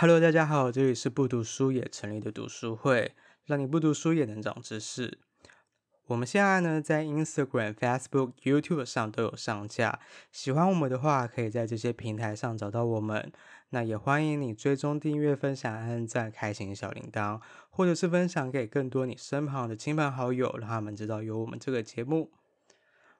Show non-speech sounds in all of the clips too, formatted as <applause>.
Hello，大家好，这里是不读书也成立的读书会，让你不读书也能长知识。我们现在呢，在 Instagram、Facebook、YouTube 上都有上架。喜欢我们的话，可以在这些平台上找到我们。那也欢迎你追踪、订阅、分享、按赞、开启小铃铛，或者是分享给更多你身旁的亲朋好友，让他们知道有我们这个节目。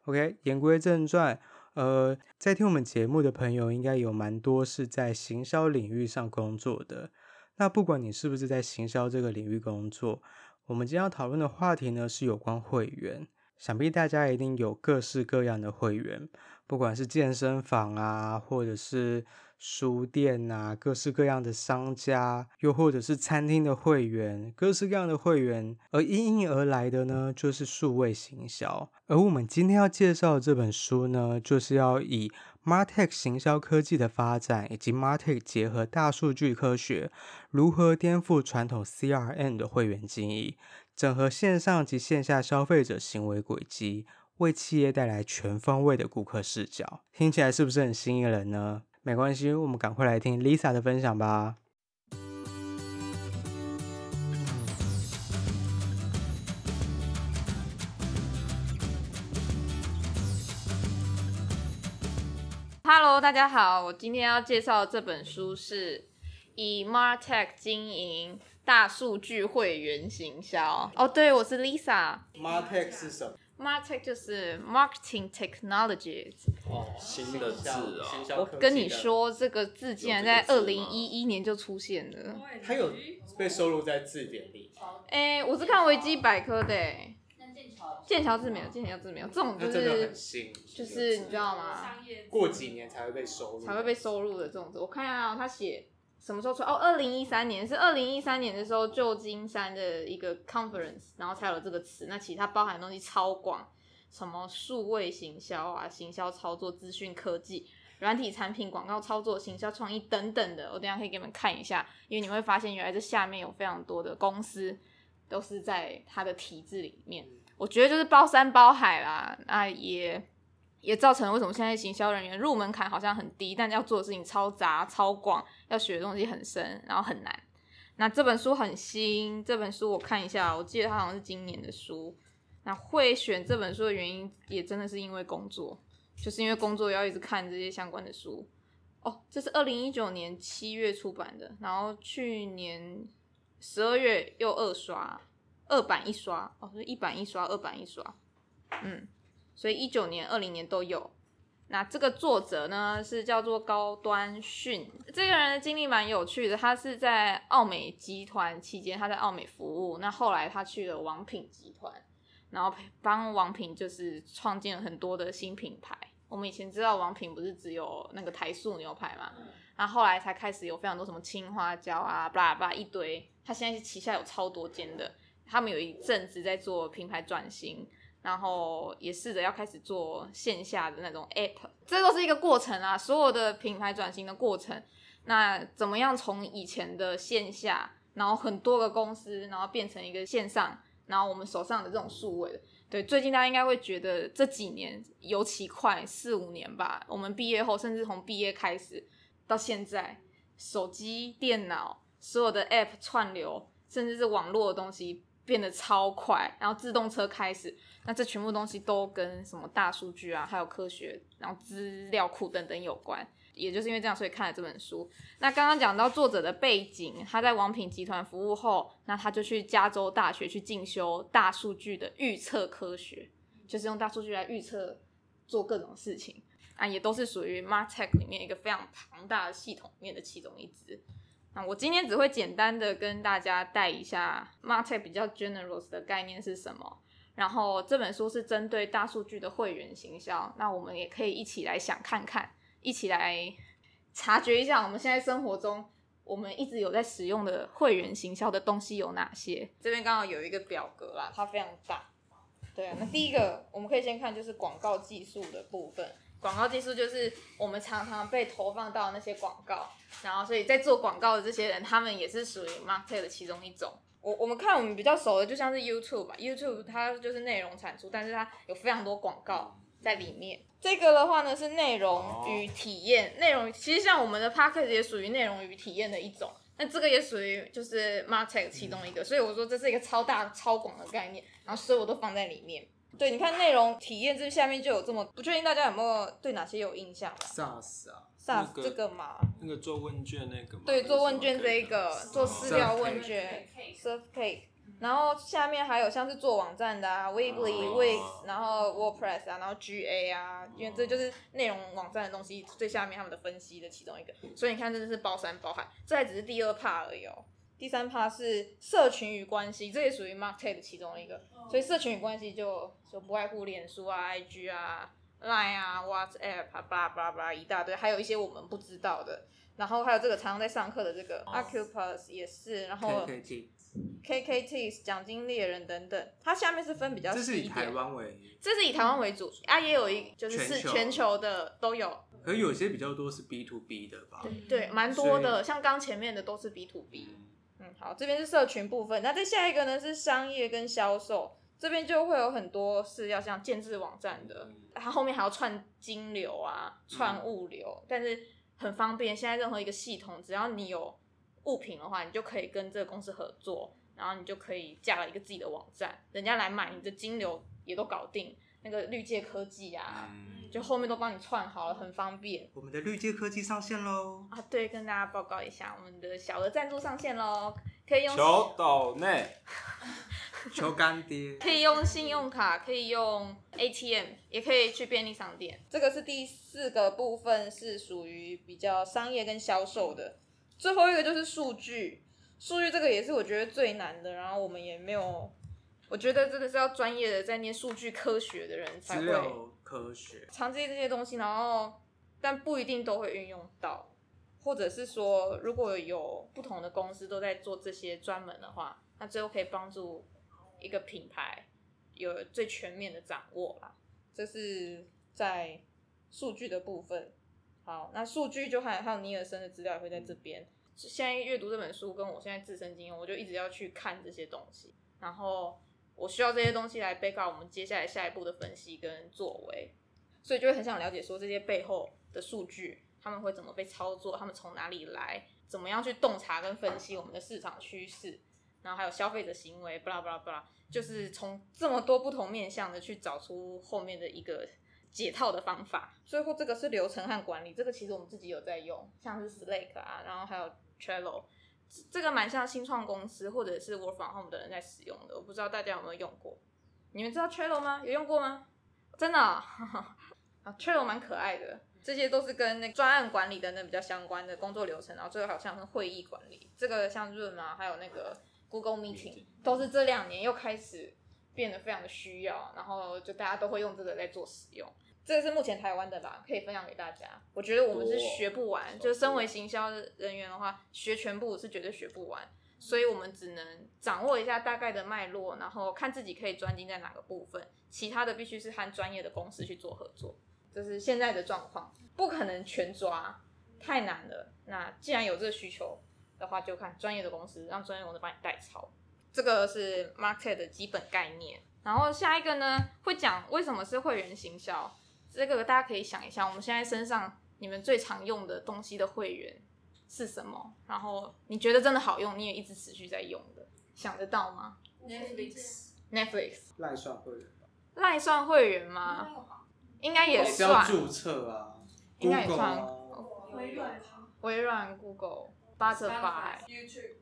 OK，言归正传。呃，在听我们节目的朋友，应该有蛮多是在行销领域上工作的。那不管你是不是在行销这个领域工作，我们今天要讨论的话题呢，是有关会员。想必大家一定有各式各样的会员，不管是健身房啊，或者是书店啊，各式各样的商家，又或者是餐厅的会员，各式各样的会员。而因应而来的呢，就是数位行销。而我们今天要介绍的这本书呢，就是要以 MarTech 行销科技的发展，以及 MarTech 结合大数据科学，如何颠覆传统 CRM 的会员经营。整合线上及线下消费者行为轨迹，为企业带来全方位的顾客视角，听起来是不是很吸引人呢？没关系，我们赶快来听 Lisa 的分享吧。Hello，大家好，我今天要介绍的这本书是以 MarTech 经营。大数据会员行销哦，对，我是 Lisa。MarTech 是什么？MarTech 就是 Marketing Technologies。哦，新的字啊！我跟你说，这个字竟然在二零一一年就出现了。它有被收录在字典里。哎，我是看维基百科的。剑桥字没有，剑桥字没有，这种就是很新，就是你知道吗？过几年才会被收入，才会被收入的这种字。我看一下，他写。什么时候出？哦，二零一三年是二零一三年的时候，旧金山的一个 conference，然后才有这个词。那其他包含的东西超广，什么数位行销啊、行销操作、资讯科技、软体产品、广告操作、行销创意等等的。我等下可以给你们看一下，因为你会发现原来这下面有非常多的公司都是在它的体制里面。我觉得就是包山包海啦，那也。也造成为什么现在行销人员入门槛好像很低，但要做的事情超杂超广，要学的东西很深，然后很难。那这本书很新，这本书我看一下，我记得它好像是今年的书。那会选这本书的原因，也真的是因为工作，就是因为工作要一直看这些相关的书。哦，这是二零一九年七月出版的，然后去年十二月又二刷，二版一刷，哦，是一版一刷，二版一刷，嗯。所以一九年、二零年都有。那这个作者呢，是叫做高端逊，这个人的经历蛮有趣的。他是在奥美集团期间，他在奥美服务。那后来他去了王品集团，然后帮王品就是创建了很多的新品牌。我们以前知道王品不是只有那个台塑牛排嘛？然后后来才开始有非常多什么青花椒啊，巴拉巴拉一堆。他现在是旗下有超多间的，他们有一阵子在做品牌转型。然后也试着要开始做线下的那种 app，这都是一个过程啊，所有的品牌转型的过程。那怎么样从以前的线下，然后很多个公司，然后变成一个线上，然后我们手上的这种数位的。对，最近大家应该会觉得这几年尤其快，四五年吧。我们毕业后，甚至从毕业开始到现在，手机、电脑所有的 app 串流，甚至是网络的东西。变得超快，然后自动车开始，那这全部东西都跟什么大数据啊，还有科学，然后资料库等等有关。也就是因为这样，所以看了这本书。那刚刚讲到作者的背景，他在王品集团服务后，那他就去加州大学去进修大数据的预测科学，就是用大数据来预测做各种事情啊，也都是属于 MarTech 里面一个非常庞大的系统里面的其中一支。那我今天只会简单的跟大家带一下 MarTech 比较 generous 的概念是什么，然后这本书是针对大数据的会员行销，那我们也可以一起来想看看，一起来察觉一下我们现在生活中我们一直有在使用的会员行销的东西有哪些。这边刚好有一个表格啦，它非常大。对啊，那第一个我们可以先看就是广告技术的部分。广告技术就是我们常常被投放到那些广告，然后所以在做广告的这些人，他们也是属于 market 的其中一种。我我们看我们比较熟的，就像是 YouTube 吧，YouTube 它就是内容产出，但是它有非常多广告在里面。这个的话呢是内容与体验，内容其实像我们的 Podcast 也属于内容与体验的一种。那这个也属于就是 market 其中一个，所以我说这是一个超大超广的概念，然后所有都放在里面。对，你看内容体验这下面就有这么，不确定大家有没有对哪些有印象？SaaS 啊，SaaS 这个嘛，那个做问卷那个嘛，对，做问卷这一个，做私聊问卷，Survey。然后下面还有像是做网站的啊，Weebly、Wix，然后 WordPress 啊，然后 GA 啊，因为这就是内容网站的东西，最下面他们的分析的其中一个。所以你看，真的是包山包海。这还只是第二 part 而已哦。第三 part 是社群与关系，这也属于 market 的其中一个。所以社群与关系就就不外乎脸书啊、IG 啊、Line 啊、WhatsApp 啊，巴拉巴拉巴拉一大堆，还有一些我们不知道的。然后还有这个常常在上课的这个 Acupus 也是，然后。KKT 奖金猎人等等，它下面是分比较细一点。这是以台湾为，这是以台湾为主啊，也有一就是是全球的都有。可有些比较多是 B to B 的吧？对，对，蛮多的，像刚前面的都是 B to B。嗯，好，这边是社群部分，那再下一个呢是商业跟销售，这边就会有很多是要像建置网站的，它后面还要串金流啊，串物流，嗯、但是很方便。现在任何一个系统，只要你有。物品的话，你就可以跟这个公司合作，然后你就可以架了一个自己的网站，人家来买，你的金流也都搞定。那个绿界科技啊，嗯、就后面都帮你串好了，很方便。我们的绿界科技上线喽！啊，对，跟大家报告一下，我们的小额赞助上线喽，可以用求抖内，<laughs> 求干爹，可以用信用卡，可以用 ATM，也可以去便利商店。这个是第四个部分，是属于比较商业跟销售的。最后一个就是数据，数据这个也是我觉得最难的。然后我们也没有，我觉得真的是要专业的在念数据科学的人才会科学长记这些东西。然后，但不一定都会运用到，或者是说，如果有不同的公司都在做这些专门的话，那最后可以帮助一个品牌有最全面的掌握啦。这是在数据的部分。好，那数据就还还有尼尔森的资料也会在这边。现在阅读这本书跟我现在自身经验，我就一直要去看这些东西，然后我需要这些东西来背靠我们接下来下一步的分析跟作为，所以就会很想了解说这些背后的数据他们会怎么被操作，他们从哪里来，怎么样去洞察跟分析我们的市场趋势，然后还有消费者行为，巴拉巴拉巴拉，就是从这么多不同面向的去找出后面的一个。解套的方法，最后这个是流程和管理，这个其实我们自己有在用，像是 Slack 啊，然后还有 Trello，这个蛮像新创公司或者是 Work from Home 的人在使用的，我不知道大家有没有用过？你们知道 Trello 吗？有用过吗？真的 <laughs> 啊、，Trello 蛮可爱的，这些都是跟那专案管理等等比较相关的工作流程，然后最后好像是会议管理，这个像 Zoom 啊，还有那个 Google Meeting，都是这两年又开始。变得非常的需要，然后就大家都会用这个在做使用。这个是目前台湾的啦，可以分享给大家。我觉得我们是学不完，就身为行销人员的话，学全部是绝对学不完，所以我们只能掌握一下大概的脉络，然后看自己可以专精在哪个部分，其他的必须是和专业的公司去做合作。这是现在的状况，不可能全抓，太难了。那既然有这个需求的话，就看专业的公司，让专业公司帮你代操。这个是 MarTech 的基本概念，然后下一个呢，会讲为什么是会员行销。这个大家可以想一下，我们现在身上你们最常用的东西的会员是什么？然后你觉得真的好用，你也一直持续在用的，想得到吗？Netflix。Netflix。赖算会员吧？赖算会员吗？应该也算。需要注册啊。应该也算。微软。微软、Google、Butterfly、YouTube。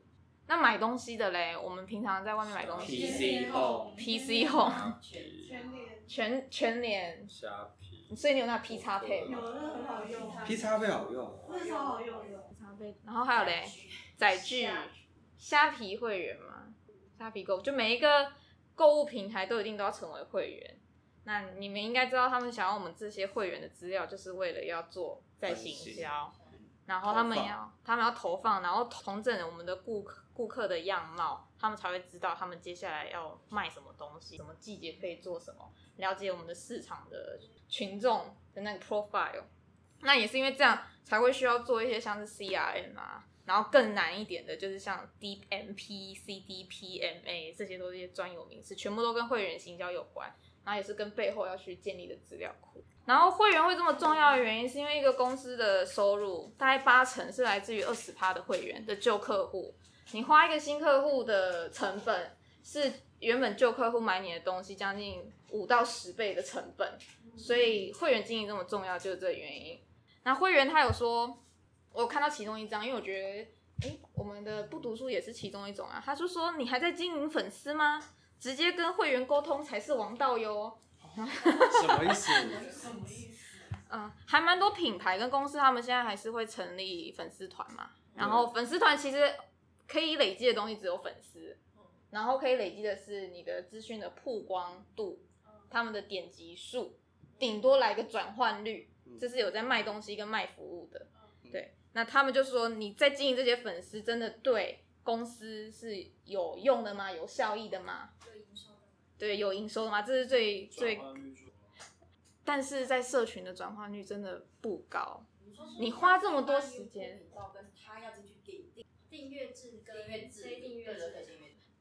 那买东西的嘞，我们平常在外面买东西，PC Home，PC Home，全联，全全联，虾皮，所以你有那 P 叉配吗？有，那很好用。P 叉配好用，那超好用的。P 叉配，然后还有嘞，载具，虾皮会员嘛，虾皮购，就每一个购物平台都一定都要成为会员。那你们应该知道，他们想要我们这些会员的资料，就是为了要做在行销，然后他们要他们要投放，然后重整我们的顾客。顾客的样貌，他们才会知道他们接下来要卖什么东西，什么季节可以做什么，了解我们的市场的群众的那个 profile。那也是因为这样，才会需要做一些像是 CRM 啊，然后更难一点的，就是像 DMP、CDPMA 这些都是一些专有名词，全部都跟会员行销有关，然后也是跟背后要去建立的资料库。然后会员会这么重要的原因，是因为一个公司的收入大概八成是来自于二十趴的会员的旧客户。你花一个新客户的成本，是原本旧客户买你的东西将近五到十倍的成本。所以会员经营这么重要，就是这原因。那会员他有说，我有看到其中一张，因为我觉得，诶，我们的不读书也是其中一种啊。他就说，你还在经营粉丝吗？直接跟会员沟通才是王道哟。什么意思？什么意思？嗯，还蛮多品牌跟公司，他们现在还是会成立粉丝团嘛。然后粉丝团其实可以累积的东西只有粉丝，然后可以累积的是你的资讯的曝光度，他们的点击数。顶多来个转换率，这是有在卖东西跟卖服务的，对。那他们就说，你在经营这些粉丝，真的对公司是有用的吗？有效益的吗？有营收的吗？对，有营收的吗？这是最最。但是在社群的转化率真的不高。你花这么多时间，他要进去订订阅制跟非订阅制。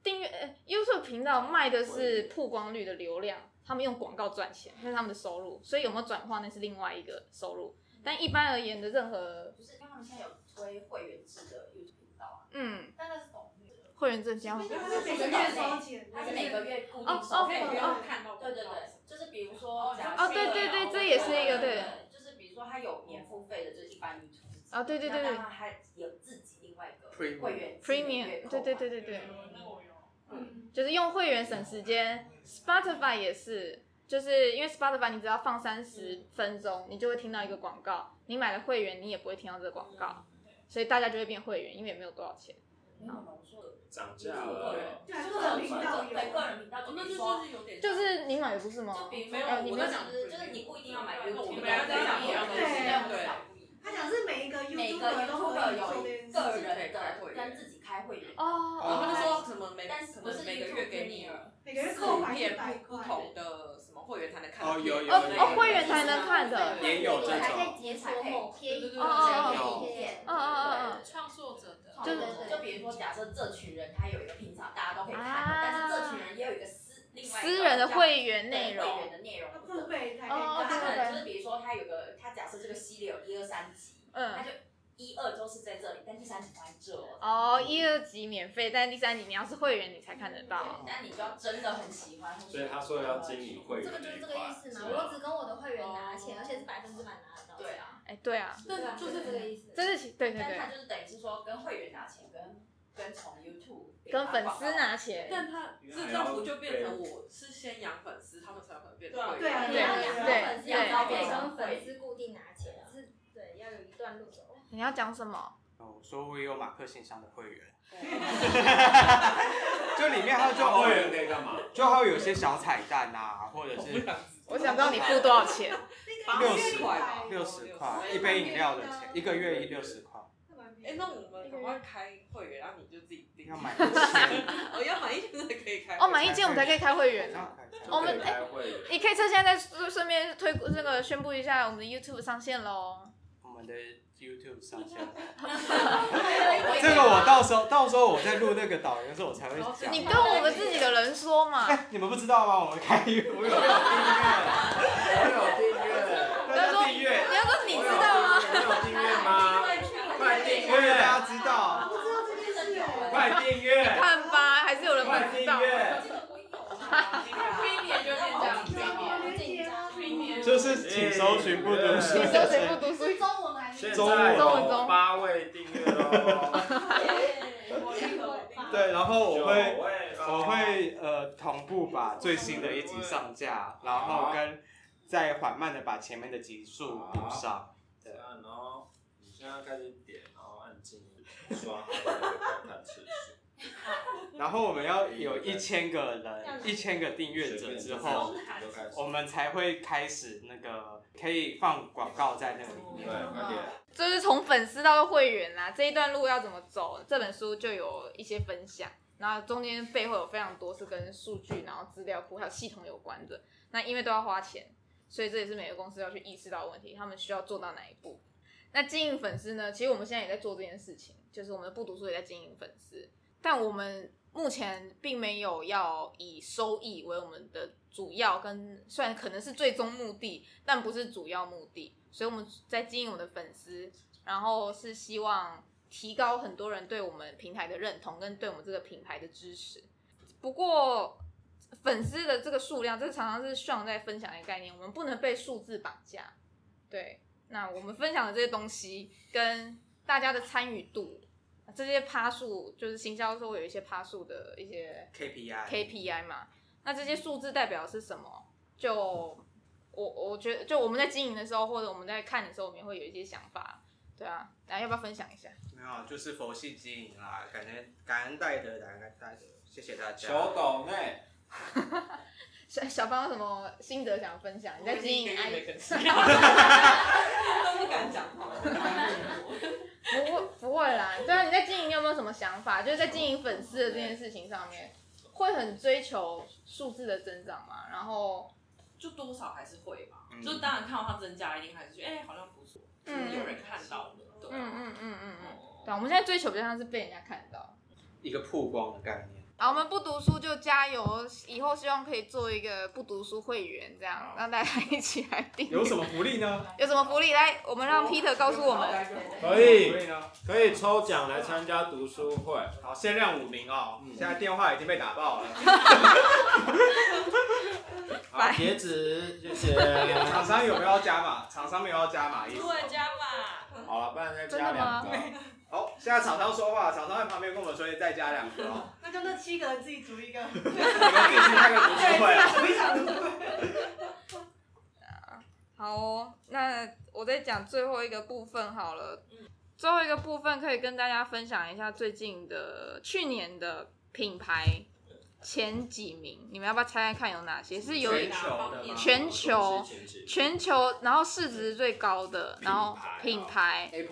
订阅呃，YouTube 频道卖的是曝光率的流量。他们用广告赚钱，那是他们的收入，所以有没有转化那是另外一个收入。但一般而言的任何，就是他们现在有推会员制的 YouTube 频道啊，嗯，但那是懂会员制交，它是每个月收钱，它是每个月固定收费，不用看到，对对对，就是比如说，哦对对对，这也是一个对，就是比如说他有年付费的，就是一般 YouTube，啊对对对对，那他还有自己另外一个会员 Premium，对对对对对。嗯，就是用会员省时间，Spotify 也是，就是因为 Spotify 你只要放三十分钟，你就会听到一个广告。你买了会员，你也不会听到这个广告，所以大家就会变会员，因为也没有多少钱。涨价了，对，个人频道有，对，个人频道就是有点，就是你买的不是吗？就比如说，我在讲就是，就是你不一定要买，比如说我们两个在讲一样东西，对。他讲是每一个 YouTuber 都会有个人的跟自己开会员哦，然后他就说什么每，但是可能每个月给你每个月扣款片不同的会员才能看哦有有哦会员才能看的，也有这种，还可以截图贴一哦哦哦哦，创作者的，就是就比如说假设这群人他有一个平常大家都可以看，但是这群人也有一个私另外私人的会员内容，会员的内容，付费才可以哦，他可能就是比如说他有个他假设这个系列有一二三集，嗯，他就。一二都是在这里，但第三集不在这哦。一二集免费，但第三集你要是会员，你才看得到。但你就要真的很喜欢。所以他说要经营会员，这个就是这个意思嘛。我只跟我的会员拿钱，而且是百分之百拿得到。对啊，哎，对啊，对啊，就是这个意思。这是对对对。但他就是等于是说跟会员拿钱，跟跟从 YouTube 跟粉丝拿钱。但他这政府就变成我是先养粉丝，他们才有可能变成会员。对啊，你要养到粉丝，要可以跟粉粉丝固定拿钱，是，对，要有一段路走。你要讲什么？哦，我说我也有马克信箱的会员，<laughs> 就里面它就会员可以干嘛？就还会有些小彩蛋啊，或者是我想知道你付多少钱？六十块，六十块一杯饮料的钱，一个月一六十块。哎，那我们赶快开会员，然后你就自己订。要买一千，<laughs> 哦，要买一千才可以开。哦，买一千我们才可以开会员呢。我们哎，你可以趁现在顺便推那个宣布一下，我们的 YouTube 上线喽。我们的 YouTube 上线。这个我到时候到时候我在录那个导言的时候，我才会讲。你跟我们自己的人说嘛。哎，你们不知道吗？我们开，<laughs> 我有订阅，我有订阅，大家订阅。你要说你知道吗？你有订阅吗？快订阅，大家知道。不知道。快订阅。看吧，还是有人不知道。就是请搜寻不读书，请搜寻不读书。中文还是中？中文中八位订阅哦。<laughs> 对，然后我会我会呃同步把最新的一集上架，然后跟再缓慢的把前面的集数补上。对，然后你现在开始点，然后按进刷好那个观看次数。<laughs> 然后我们要有一千个人，一千个订阅者之后，我们才会开始那个可以放广告在那个里面。对，就是从粉丝到会员啦，这一段路要怎么走？这本书就有一些分享，然后中间背后有非常多是跟数据、然后资料库还有系统有关的。那因为都要花钱，所以这也是每个公司要去意识到的问题，他们需要做到哪一步？那经营粉丝呢？其实我们现在也在做这件事情，就是我们的不读书也在经营粉丝。但我们目前并没有要以收益为我们的主要跟，虽然可能是最终目的，但不是主要目的。所以我们在经营我们的粉丝，然后是希望提高很多人对我们平台的认同跟对我们这个品牌的支持。不过粉丝的这个数量，这常常是炫在分享一个概念，我们不能被数字绑架。对，那我们分享的这些东西跟大家的参与度。这些趴数就是行销的时候会有一些趴数的一些 KPI KPI 嘛，那这些数字代表的是什么？就我我觉得，就我们在经营的时候，或者我们在看的时候，我们也会有一些想法，对啊，大家要不要分享一下？没有，就是佛系经营啦，感恩感恩戴德，感恩戴德，谢谢大家。<laughs> 小抖内，小小芳有什么心得想分享？你在经营 <laughs> IG，<laughs> 都不敢讲话。不会不会啦，对啊，你在经营，你有没有什么想法？就是在经营粉丝的这件事情上面，会很追求数字的增长嘛？然后就多少还是会吧，嗯、就当然看到它增加，一定还是觉得哎、欸，好像不错，是，有人看到了，对、啊，嗯嗯嗯嗯嗯，对，我们现在追求比较像是被人家看到，一个曝光的概念。好，我们不读书就加油，以后希望可以做一个不读书会员，这样让大家一起来订。有什么福利呢？有什么福利？来，我们让 Peter 告诉我们。可以，可以抽奖来参加读书会。好，限量五名哦。现在电话已经被打爆了。<laughs> 好，截止，谢谢。厂商有没有要加码？厂商没有要加码，意思。对，加码。好了，不然再加两个。好，现在厂商说话，厂商在旁边跟我们说，再加两个哦。那就那七个人自己组一个，你们自己去开个读书会啊。组一场读书会。好哦，那我再讲最后一个部分好了。最后一个部分可以跟大家分享一下最近的去年的品牌前几名，你们要不要猜猜看有哪些？是有全球的全球。全球，然后市值最高的，然后品牌。对。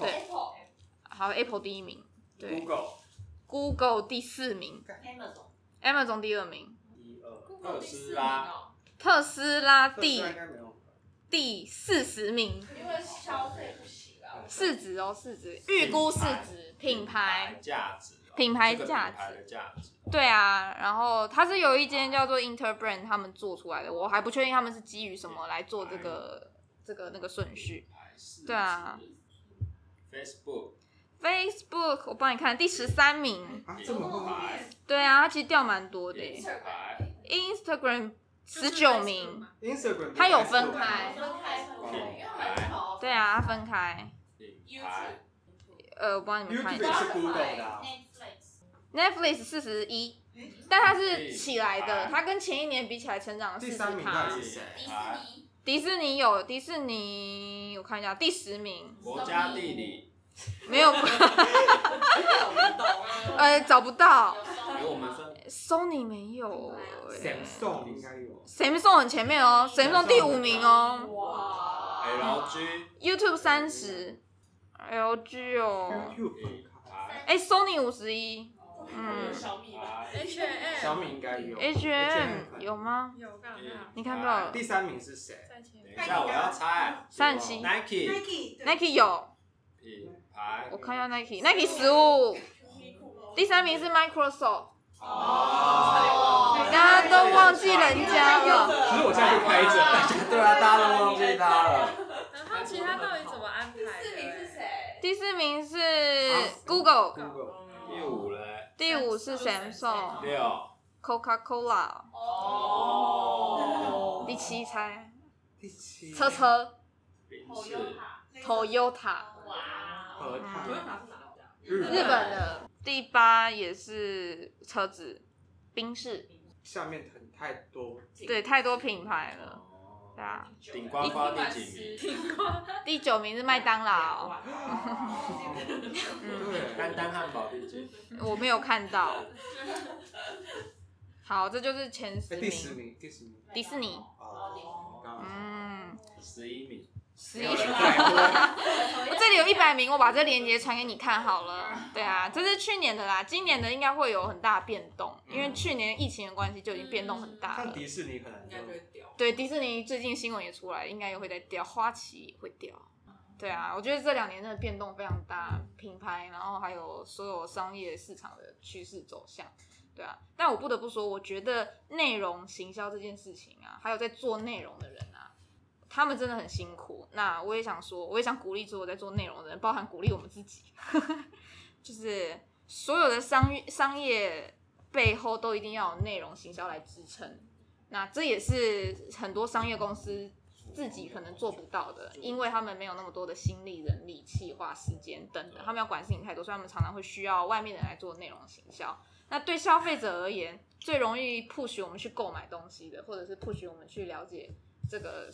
好，Apple 第一名，对，Google，Google 第四名，Amazon，Amazon 第二名，一二，特斯拉，特斯拉第第四十名，因为消费不行啊，市值哦，市值，预估市值，品牌价值，品牌价值，对啊，然后它是有一间叫做 Interbrand 他们做出来的，我还不确定他们是基于什么来做这个这个那个顺序，对啊，Facebook。Facebook，我帮你看第十三名，啊，这么快？对啊，它其实掉蛮多的。Instagram 十九名，Instagram 它有分开，分开，对啊，它分开。呃，我帮你们看一下。Netflix 四十一，但它是起来的，它跟前一年比起来成长了四十趴。第三名是谁？迪士尼有迪士尼，我看一下第十名。国家地理。没有，呃，找不到。Sony 没有，Samsung 应该有。Samsung 很前面哦，Samsung 第五名哦。哇。LG，YouTube 三十，LG 哦。哎，Sony 五十一，嗯。小米，H&M。小米应该有。H&M 有吗？有，看到。你看到？第三名是谁？等一下，我要猜。三十七。Nike，Nike 有。我看一下 Nike，Nike 十五，第三名是 Microsoft。哦，大家都忘记人家了。其实我现在就开着，对啊，大家都忘记他了。然后其他到底怎么安排？第四名是谁？第四名是 Google。第五嘞？第五是 Samsung。六。Coca-Cola。哦。第七猜。第七。车车。Toyota。Toyota。和日本的第八也是车子，宾士。下面很太多，对，太多品牌了，对啊。顶呱呱第几名？第九名是麦当劳。嗯，丹丹汉堡第几？我没有看到。好，这就是前十名。第十名，第十名。迪士尼。嗯。十一名。十一名，我这里有一百名，我把这链接传给你看好了。对啊，这是去年的啦，今年的应该会有很大变动，因为去年疫情的关系就已经变动很大了。像迪士尼可能应该会掉。对，迪士尼最近新闻也出来，应该也会在掉，花旗也会掉。对啊，我觉得这两年真的变动非常大，品牌，然后还有所有商业市场的趋势走向。对啊。但我不得不说，我觉得内容行销这件事情啊，还有在做内容的人啊，他们真的很辛苦。那我也想说，我也想鼓励所有在做内容的人，包含鼓励我们自己，<laughs> 就是所有的商业商业背后都一定要有内容行销来支撑。那这也是很多商业公司自己可能做不到的，因为他们没有那么多的心力、人力、计划、时间等等，他们要管事情太多，所以他们常常会需要外面的人来做内容行销。那对消费者而言，最容易 push 我们去购买东西的，或者是 push 我们去了解这个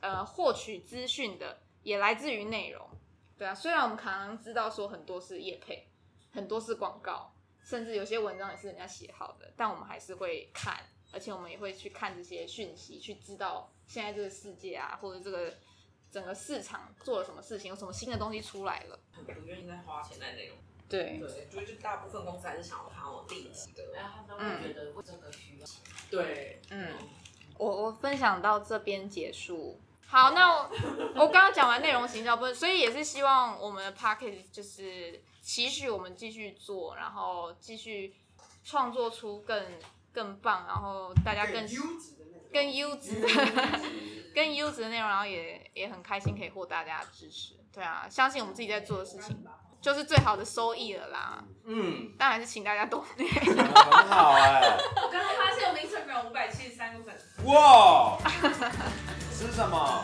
呃获取资讯的，也来自于内容。对啊，虽然我们常常知道说很多是业配，很多是广告，甚至有些文章也是人家写好的，但我们还是会看。而且我们也会去看这些讯息，去知道现在这个世界啊，或者这个整个市场做了什么事情，有什么新的东西出来了。很不愿意再花钱在内容。对对，就就大部分公司还是想要看我立即的，然后他们会觉得这个需要。对，嗯，我我分享到这边结束。好，那我我刚刚讲完内容行销部分，所以也是希望我们的 p a c k a g e 就是期许我们继续做，然后继续创作出更。更棒，然后大家更更优质的 <laughs> 更优质的内容，然后也也很开心可以获大家的支持。对啊，相信我们自己在做的事情就是最好的收益了啦。嗯，但还是请大家多点。<laughs> 很好哎、欸。<laughs> 我刚刚发现我们 Instagram 五百七十三个粉丝。哇！吃什么？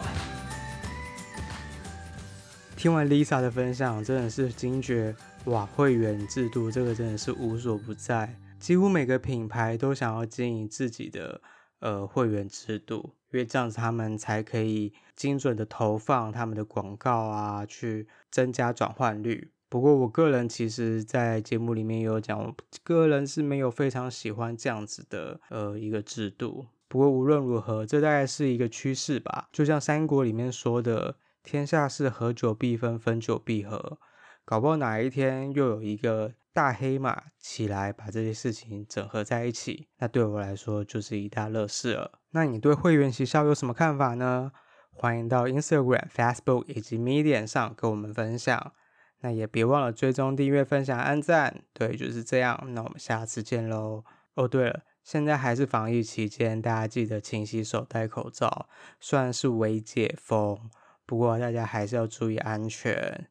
听完 Lisa 的分享，真的是惊觉哇！会员制度这个真的是无所不在。几乎每个品牌都想要经营自己的呃会员制度，因为这样子他们才可以精准的投放他们的广告啊，去增加转换率。不过我个人其实，在节目里面也有讲，我个人是没有非常喜欢这样子的呃一个制度。不过无论如何，这大概是一个趋势吧。就像三国里面说的：“天下事，合久必分，分久必合。”搞不好哪一天又有一个大黑马起来，把这些事情整合在一起，那对我来说就是一大乐事了。那你对会员学校有什么看法呢？欢迎到 Instagram、Facebook 以及 Medium 上跟我们分享。那也别忘了追踪、订阅、分享、按赞。对，就是这样。那我们下次见喽。哦，对了，现在还是防疫期间，大家记得勤洗手、戴口罩。虽然是微解封，不过大家还是要注意安全。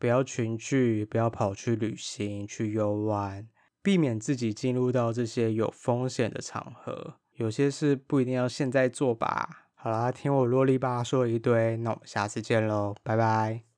不要群聚，不要跑去旅行、去游玩，避免自己进入到这些有风险的场合。有些事不一定要现在做吧。好啦，听我啰里吧嗦一堆，那我们下次见喽，拜拜。